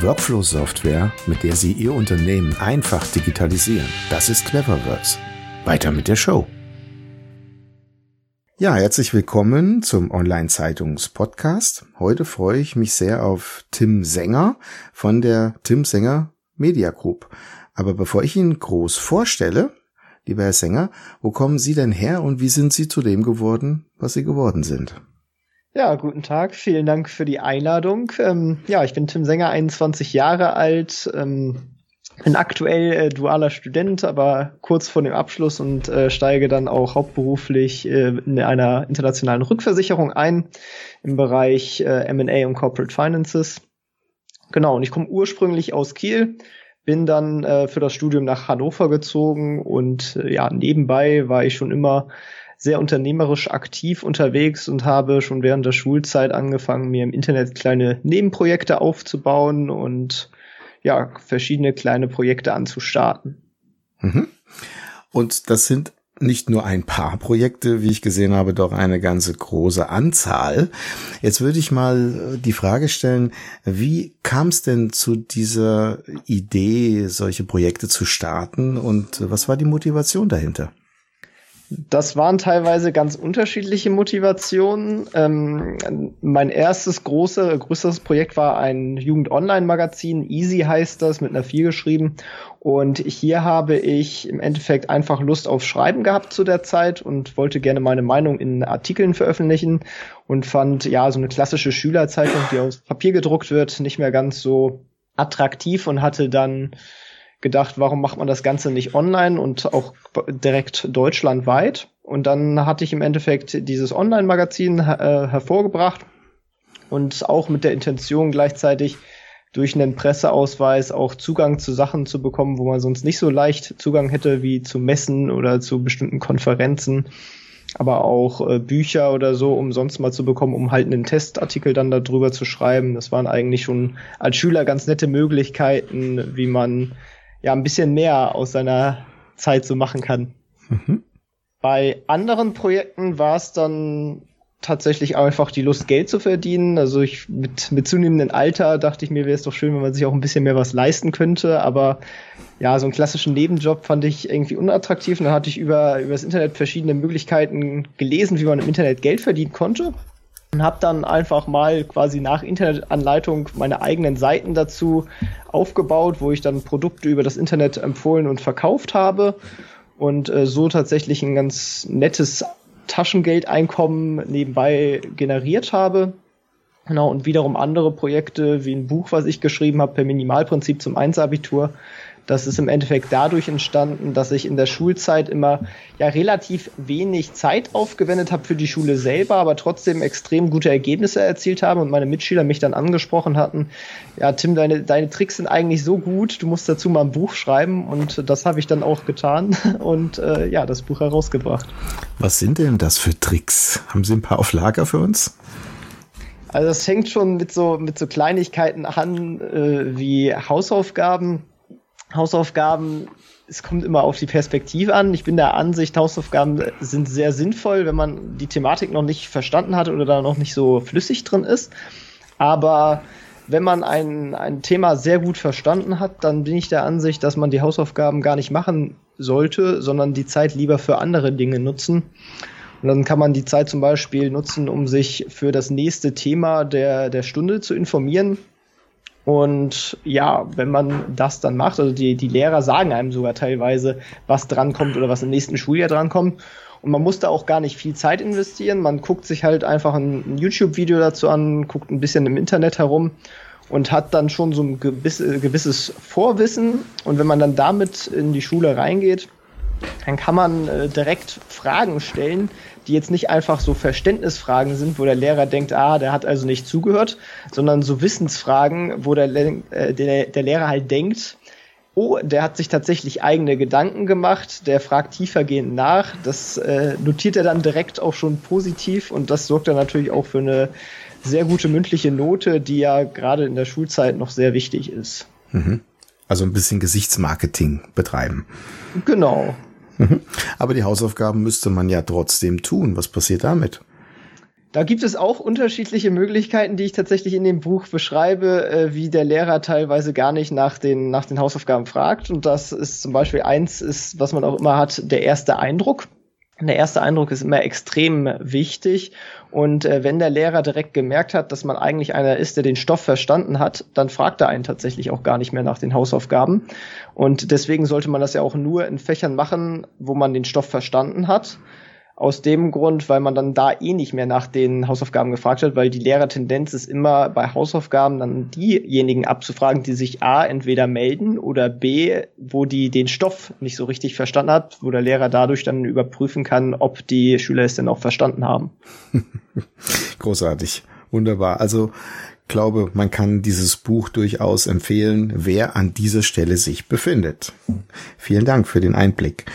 Workflow-Software, mit der Sie Ihr Unternehmen einfach digitalisieren. Das ist Cleverworks. Weiter mit der Show. Ja, herzlich willkommen zum Online-Zeitungs-Podcast. Heute freue ich mich sehr auf Tim Sänger von der Tim Sänger Media Group. Aber bevor ich ihn groß vorstelle, lieber Herr Sänger, wo kommen Sie denn her und wie sind Sie zu dem geworden, was Sie geworden sind? Ja, guten Tag. Vielen Dank für die Einladung. Ähm, ja, ich bin Tim Sänger, 21 Jahre alt, ähm, bin aktuell äh, dualer Student, aber kurz vor dem Abschluss und äh, steige dann auch hauptberuflich äh, in einer internationalen Rückversicherung ein im Bereich äh, M&A und Corporate Finances. Genau, und ich komme ursprünglich aus Kiel, bin dann äh, für das Studium nach Hannover gezogen und äh, ja, nebenbei war ich schon immer sehr unternehmerisch aktiv unterwegs und habe schon während der Schulzeit angefangen, mir im Internet kleine Nebenprojekte aufzubauen und ja, verschiedene kleine Projekte anzustarten. Mhm. Und das sind nicht nur ein paar Projekte, wie ich gesehen habe, doch eine ganze große Anzahl. Jetzt würde ich mal die Frage stellen, wie kam es denn zu dieser Idee, solche Projekte zu starten und was war die Motivation dahinter? Das waren teilweise ganz unterschiedliche Motivationen. Ähm, mein erstes große, größeres Projekt war ein Jugend-Online-Magazin. Easy heißt das, mit einer 4 geschrieben. Und hier habe ich im Endeffekt einfach Lust auf Schreiben gehabt zu der Zeit und wollte gerne meine Meinung in Artikeln veröffentlichen und fand ja so eine klassische Schülerzeitung, die aus Papier gedruckt wird, nicht mehr ganz so attraktiv und hatte dann gedacht, warum macht man das Ganze nicht online und auch direkt deutschlandweit? Und dann hatte ich im Endeffekt dieses Online-Magazin äh, hervorgebracht und auch mit der Intention gleichzeitig durch einen Presseausweis auch Zugang zu Sachen zu bekommen, wo man sonst nicht so leicht Zugang hätte wie zu Messen oder zu bestimmten Konferenzen, aber auch äh, Bücher oder so umsonst mal zu bekommen, um halt einen Testartikel dann darüber zu schreiben. Das waren eigentlich schon als Schüler ganz nette Möglichkeiten, wie man ja ein bisschen mehr aus seiner Zeit so machen kann. Mhm. Bei anderen Projekten war es dann tatsächlich einfach die Lust, Geld zu verdienen. Also ich mit, mit zunehmendem Alter dachte ich mir, wäre es doch schön, wenn man sich auch ein bisschen mehr was leisten könnte. Aber ja, so einen klassischen Nebenjob fand ich irgendwie unattraktiv. Und dann hatte ich über, über das Internet verschiedene Möglichkeiten gelesen, wie man im Internet Geld verdienen konnte und habe dann einfach mal quasi nach Internetanleitung meine eigenen Seiten dazu aufgebaut, wo ich dann Produkte über das Internet empfohlen und verkauft habe und äh, so tatsächlich ein ganz nettes Taschengeldeinkommen nebenbei generiert habe. Genau, und wiederum andere Projekte wie ein Buch, was ich geschrieben habe, per Minimalprinzip zum Einsabitur, das ist im Endeffekt dadurch entstanden, dass ich in der Schulzeit immer ja relativ wenig Zeit aufgewendet habe für die Schule selber, aber trotzdem extrem gute Ergebnisse erzielt habe und meine Mitschüler mich dann angesprochen hatten, ja Tim, deine, deine Tricks sind eigentlich so gut, du musst dazu mal ein Buch schreiben und das habe ich dann auch getan und äh, ja, das Buch herausgebracht. Was sind denn das für Tricks? Haben Sie ein paar auf Lager für uns? Also das hängt schon mit so mit so Kleinigkeiten an äh, wie Hausaufgaben Hausaufgaben, es kommt immer auf die Perspektive an. Ich bin der Ansicht, Hausaufgaben sind sehr sinnvoll, wenn man die Thematik noch nicht verstanden hat oder da noch nicht so flüssig drin ist. Aber wenn man ein, ein Thema sehr gut verstanden hat, dann bin ich der Ansicht, dass man die Hausaufgaben gar nicht machen sollte, sondern die Zeit lieber für andere Dinge nutzen. Und dann kann man die Zeit zum Beispiel nutzen, um sich für das nächste Thema der, der Stunde zu informieren und ja, wenn man das dann macht, also die, die Lehrer sagen einem sogar teilweise, was drankommt oder was im nächsten Schuljahr drankommt. Und man muss da auch gar nicht viel Zeit investieren. Man guckt sich halt einfach ein, YouTube-Video dazu an, guckt ein bisschen im Internet herum und hat dann schon so ein gewisses, gewisses Vorwissen. Und wenn man dann damit in die Schule reingeht, dann kann man äh, direkt Fragen stellen, die jetzt nicht einfach so Verständnisfragen sind, wo der Lehrer denkt, ah, der hat also nicht zugehört, sondern so Wissensfragen, wo der, äh, der, der Lehrer halt denkt, oh, der hat sich tatsächlich eigene Gedanken gemacht, der fragt tiefergehend nach. Das äh, notiert er dann direkt auch schon positiv und das sorgt dann natürlich auch für eine sehr gute mündliche Note, die ja gerade in der Schulzeit noch sehr wichtig ist. Mhm. Also ein bisschen Gesichtsmarketing betreiben. Genau. Mhm. Aber die Hausaufgaben müsste man ja trotzdem tun. Was passiert damit? Da gibt es auch unterschiedliche Möglichkeiten, die ich tatsächlich in dem Buch beschreibe, äh, wie der Lehrer teilweise gar nicht nach den, nach den Hausaufgaben fragt. Und das ist zum Beispiel eins ist, was man auch immer hat, der erste Eindruck. Der erste Eindruck ist immer extrem wichtig. Und äh, wenn der Lehrer direkt gemerkt hat, dass man eigentlich einer ist, der den Stoff verstanden hat, dann fragt er einen tatsächlich auch gar nicht mehr nach den Hausaufgaben. Und deswegen sollte man das ja auch nur in Fächern machen, wo man den Stoff verstanden hat. Aus dem Grund, weil man dann da eh nicht mehr nach den Hausaufgaben gefragt hat, weil die Lehrertendenz ist immer bei Hausaufgaben dann diejenigen abzufragen, die sich A entweder melden oder B, wo die den Stoff nicht so richtig verstanden hat, wo der Lehrer dadurch dann überprüfen kann, ob die Schüler es denn auch verstanden haben. Großartig. Wunderbar. Also glaube, man kann dieses Buch durchaus empfehlen, wer an dieser Stelle sich befindet. Vielen Dank für den Einblick.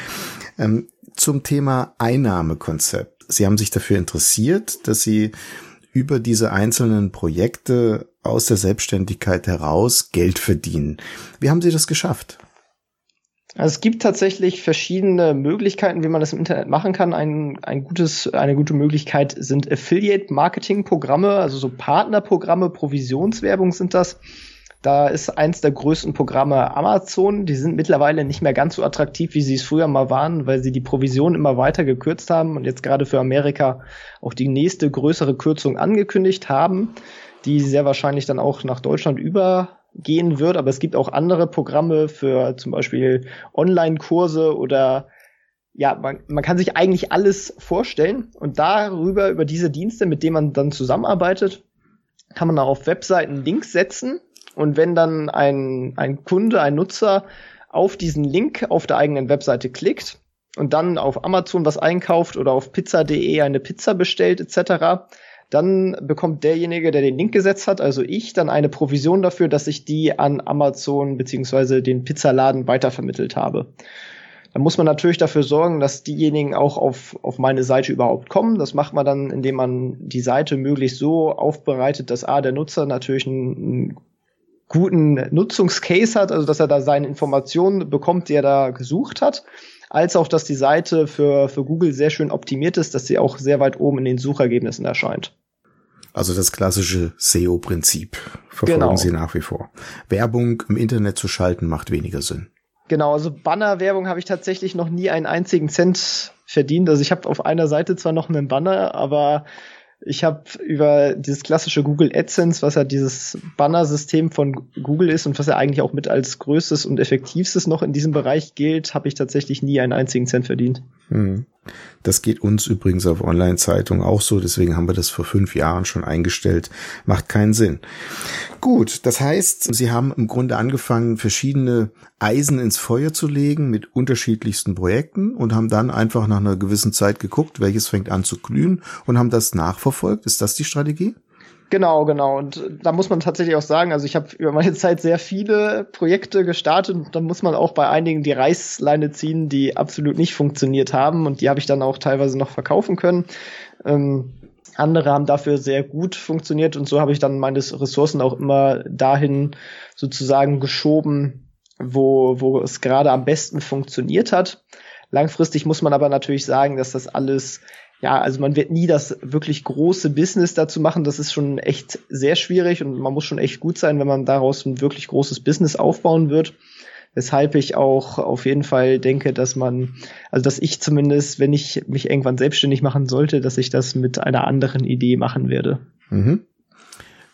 Ähm, zum Thema Einnahmekonzept. Sie haben sich dafür interessiert, dass Sie über diese einzelnen Projekte aus der Selbstständigkeit heraus Geld verdienen. Wie haben Sie das geschafft? Also es gibt tatsächlich verschiedene Möglichkeiten, wie man das im Internet machen kann. Ein, ein gutes, eine gute Möglichkeit sind Affiliate-Marketing-Programme, also so Partnerprogramme, Provisionswerbung sind das. Da ist eins der größten Programme Amazon. Die sind mittlerweile nicht mehr ganz so attraktiv, wie sie es früher mal waren, weil sie die Provision immer weiter gekürzt haben und jetzt gerade für Amerika auch die nächste größere Kürzung angekündigt haben, die sehr wahrscheinlich dann auch nach Deutschland übergehen wird. Aber es gibt auch andere Programme für zum Beispiel Online-Kurse oder ja, man, man kann sich eigentlich alles vorstellen und darüber, über diese Dienste, mit denen man dann zusammenarbeitet, kann man auch auf Webseiten Links setzen und wenn dann ein, ein Kunde, ein Nutzer auf diesen Link auf der eigenen Webseite klickt und dann auf Amazon was einkauft oder auf pizza.de eine Pizza bestellt etc., dann bekommt derjenige, der den Link gesetzt hat, also ich, dann eine Provision dafür, dass ich die an Amazon beziehungsweise den Pizzaladen weitervermittelt habe. Da muss man natürlich dafür sorgen, dass diejenigen auch auf, auf meine Seite überhaupt kommen. Das macht man dann, indem man die Seite möglichst so aufbereitet, dass A, der Nutzer natürlich ein, ein guten Nutzungscase hat, also dass er da seine Informationen bekommt, die er da gesucht hat, als auch, dass die Seite für, für Google sehr schön optimiert ist, dass sie auch sehr weit oben in den Suchergebnissen erscheint. Also das klassische SEO-Prinzip verfolgen genau. Sie nach wie vor. Werbung im Internet zu schalten macht weniger Sinn. Genau, also Banner-Werbung habe ich tatsächlich noch nie einen einzigen Cent verdient. Also ich habe auf einer Seite zwar noch einen Banner, aber ich habe über dieses klassische Google AdSense, was ja dieses Banner-System von Google ist und was ja eigentlich auch mit als größtes und effektivstes noch in diesem Bereich gilt, habe ich tatsächlich nie einen einzigen Cent verdient. Hm. Das geht uns übrigens auf Online-Zeitungen auch so, deswegen haben wir das vor fünf Jahren schon eingestellt. Macht keinen Sinn. Gut, das heißt, Sie haben im Grunde angefangen, verschiedene Eisen ins Feuer zu legen mit unterschiedlichsten Projekten und haben dann einfach nach einer gewissen Zeit geguckt, welches fängt an zu glühen und haben das nachverfolgt. Ist das die Strategie? Genau, genau. Und da muss man tatsächlich auch sagen, also ich habe über meine Zeit sehr viele Projekte gestartet und da muss man auch bei einigen die Reißleine ziehen, die absolut nicht funktioniert haben und die habe ich dann auch teilweise noch verkaufen können. Ähm, andere haben dafür sehr gut funktioniert und so habe ich dann meine Ressourcen auch immer dahin sozusagen geschoben, wo, wo es gerade am besten funktioniert hat. Langfristig muss man aber natürlich sagen, dass das alles ja, also man wird nie das wirklich große Business dazu machen. Das ist schon echt sehr schwierig und man muss schon echt gut sein, wenn man daraus ein wirklich großes Business aufbauen wird. Weshalb ich auch auf jeden Fall denke, dass man, also dass ich zumindest, wenn ich mich irgendwann selbstständig machen sollte, dass ich das mit einer anderen Idee machen werde. Mhm.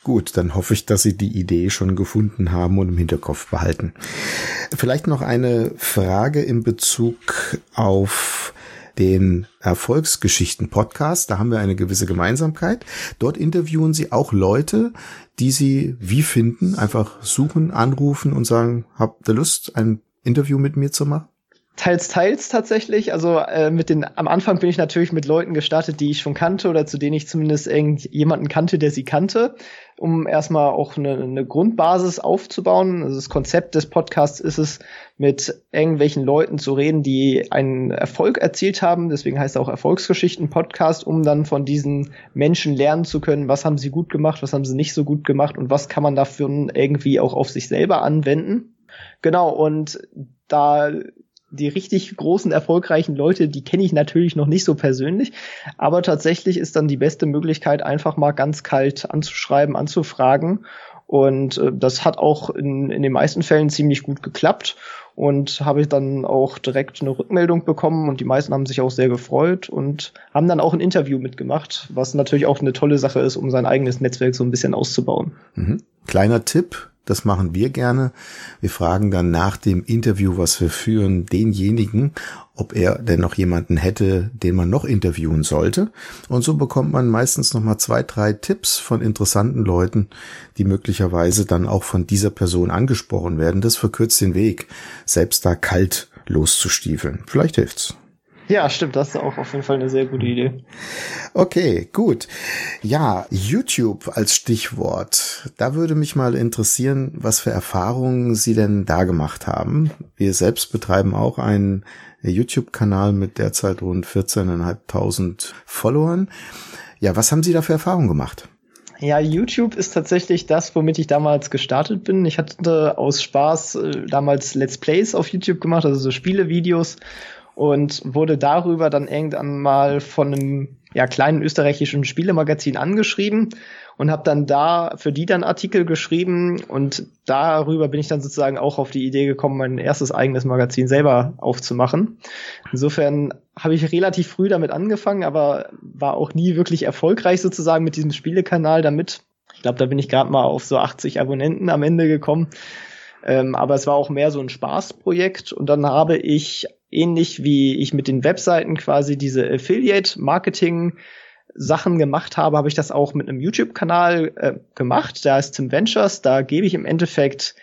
Gut, dann hoffe ich, dass Sie die Idee schon gefunden haben und im Hinterkopf behalten. Vielleicht noch eine Frage in Bezug auf den Erfolgsgeschichten-Podcast. Da haben wir eine gewisse Gemeinsamkeit. Dort interviewen sie auch Leute, die sie wie finden, einfach suchen, anrufen und sagen, habt ihr Lust, ein Interview mit mir zu machen? Teils, teils tatsächlich. Also äh, mit den am Anfang bin ich natürlich mit Leuten gestartet, die ich schon kannte oder zu denen ich zumindest irgendjemanden kannte, der sie kannte, um erstmal auch eine, eine Grundbasis aufzubauen. Also das Konzept des Podcasts ist es, mit irgendwelchen Leuten zu reden, die einen Erfolg erzielt haben. Deswegen heißt er auch Erfolgsgeschichten-Podcast, um dann von diesen Menschen lernen zu können, was haben sie gut gemacht, was haben sie nicht so gut gemacht und was kann man dafür irgendwie auch auf sich selber anwenden. Genau, und da die richtig großen, erfolgreichen Leute, die kenne ich natürlich noch nicht so persönlich. Aber tatsächlich ist dann die beste Möglichkeit, einfach mal ganz kalt anzuschreiben, anzufragen. Und äh, das hat auch in, in den meisten Fällen ziemlich gut geklappt. Und habe ich dann auch direkt eine Rückmeldung bekommen und die meisten haben sich auch sehr gefreut und haben dann auch ein Interview mitgemacht, was natürlich auch eine tolle Sache ist, um sein eigenes Netzwerk so ein bisschen auszubauen. Mhm. Kleiner Tipp, das machen wir gerne. Wir fragen dann nach dem Interview, was wir führen, denjenigen, ob er denn noch jemanden hätte, den man noch interviewen sollte. Und so bekommt man meistens noch mal zwei, drei Tipps von interessanten Leuten, die möglicherweise dann auch von dieser Person angesprochen werden. Das verkürzt den Weg, selbst da kalt loszustiefeln. Vielleicht hilft's. Ja, stimmt, das ist auch auf jeden Fall eine sehr gute Idee. Okay, gut. Ja, YouTube als Stichwort. Da würde mich mal interessieren, was für Erfahrungen Sie denn da gemacht haben. Wir selbst betreiben auch einen YouTube-Kanal mit derzeit rund 14.500 Followern. Ja, was haben Sie da für Erfahrungen gemacht? Ja, YouTube ist tatsächlich das, womit ich damals gestartet bin. Ich hatte aus Spaß äh, damals Let's Plays auf YouTube gemacht, also so Spielevideos und wurde darüber dann irgendwann mal von einem ja, kleinen österreichischen Spielemagazin angeschrieben und habe dann da für die dann Artikel geschrieben und darüber bin ich dann sozusagen auch auf die Idee gekommen, mein erstes eigenes Magazin selber aufzumachen. Insofern habe ich relativ früh damit angefangen, aber war auch nie wirklich erfolgreich sozusagen mit diesem Spielekanal damit. Ich glaube, da bin ich gerade mal auf so 80 Abonnenten am Ende gekommen. Ähm, aber es war auch mehr so ein Spaßprojekt und dann habe ich ähnlich wie ich mit den Webseiten quasi diese Affiliate-Marketing Sachen gemacht habe, habe ich das auch mit einem YouTube-Kanal äh, gemacht. Da ist Tim Ventures, da gebe ich im Endeffekt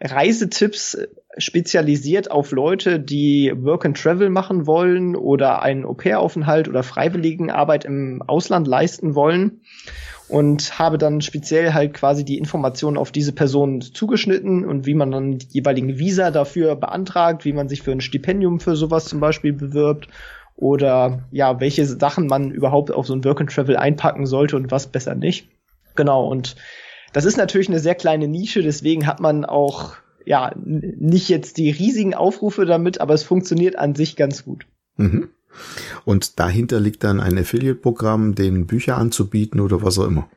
Reisetipps spezialisiert auf Leute, die Work and Travel machen wollen oder einen Au-pair-Aufenthalt oder Freiwilligenarbeit im Ausland leisten wollen und habe dann speziell halt quasi die Informationen auf diese Person zugeschnitten und wie man dann die jeweiligen Visa dafür beantragt, wie man sich für ein Stipendium für sowas zum Beispiel bewirbt oder ja, welche Sachen man überhaupt auf so ein Work and Travel einpacken sollte und was besser nicht. Genau, und das ist natürlich eine sehr kleine Nische, deswegen hat man auch ja nicht jetzt die riesigen Aufrufe damit, aber es funktioniert an sich ganz gut. Mhm. Und dahinter liegt dann ein Affiliate-Programm, den Bücher anzubieten oder was auch immer.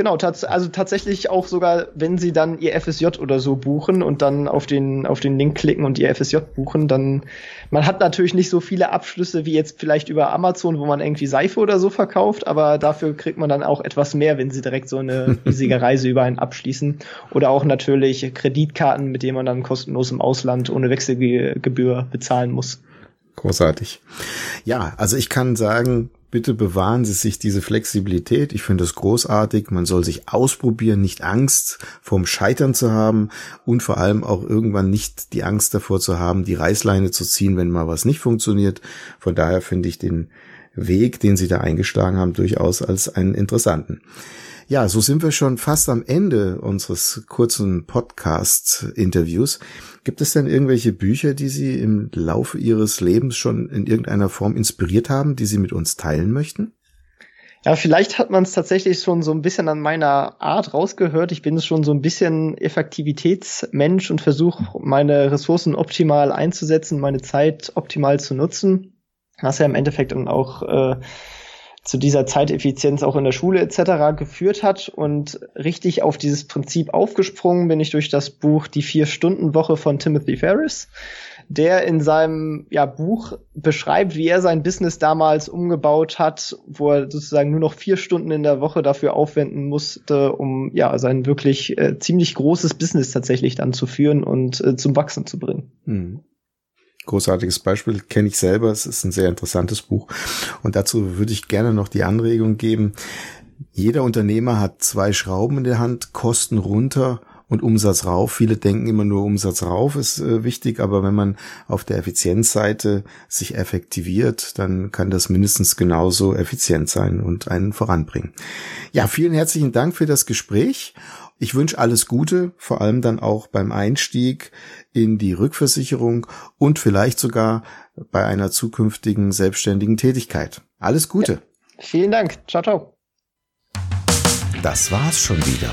Genau, tats also tatsächlich auch sogar, wenn Sie dann Ihr FSJ oder so buchen und dann auf den, auf den Link klicken und Ihr FSJ buchen, dann, man hat natürlich nicht so viele Abschlüsse wie jetzt vielleicht über Amazon, wo man irgendwie Seife oder so verkauft, aber dafür kriegt man dann auch etwas mehr, wenn Sie direkt so eine riesige Reise über einen abschließen. Oder auch natürlich Kreditkarten, mit denen man dann kostenlos im Ausland ohne Wechselgebühr bezahlen muss. Großartig. Ja, also ich kann sagen, bitte bewahren Sie sich diese Flexibilität. Ich finde das großartig. Man soll sich ausprobieren, nicht Angst vorm Scheitern zu haben und vor allem auch irgendwann nicht die Angst davor zu haben, die Reißleine zu ziehen, wenn mal was nicht funktioniert. Von daher finde ich den Weg, den Sie da eingeschlagen haben, durchaus als einen interessanten. Ja, so sind wir schon fast am Ende unseres kurzen Podcast-Interviews. Gibt es denn irgendwelche Bücher, die Sie im Laufe Ihres Lebens schon in irgendeiner Form inspiriert haben, die Sie mit uns teilen möchten? Ja, vielleicht hat man es tatsächlich schon so ein bisschen an meiner Art rausgehört. Ich bin schon so ein bisschen Effektivitätsmensch und versuche meine Ressourcen optimal einzusetzen, meine Zeit optimal zu nutzen. Was ja im Endeffekt dann auch äh, zu dieser Zeiteffizienz auch in der Schule etc. geführt hat. Und richtig auf dieses Prinzip aufgesprungen bin ich durch das Buch Die Vier-Stunden-Woche von Timothy Ferris, der in seinem ja, Buch beschreibt, wie er sein Business damals umgebaut hat, wo er sozusagen nur noch vier Stunden in der Woche dafür aufwenden musste, um ja sein wirklich äh, ziemlich großes Business tatsächlich dann zu führen und äh, zum Wachsen zu bringen. Hm großartiges Beispiel, kenne ich selber. Es ist ein sehr interessantes Buch. Und dazu würde ich gerne noch die Anregung geben. Jeder Unternehmer hat zwei Schrauben in der Hand, Kosten runter und Umsatz rauf. Viele denken immer nur Umsatz rauf ist äh, wichtig, aber wenn man auf der Effizienzseite sich effektiviert, dann kann das mindestens genauso effizient sein und einen voranbringen. Ja, vielen herzlichen Dank für das Gespräch. Ich wünsche alles Gute, vor allem dann auch beim Einstieg in die Rückversicherung und vielleicht sogar bei einer zukünftigen selbstständigen Tätigkeit. Alles Gute. Ja, vielen Dank. Ciao, ciao. Das war's schon wieder.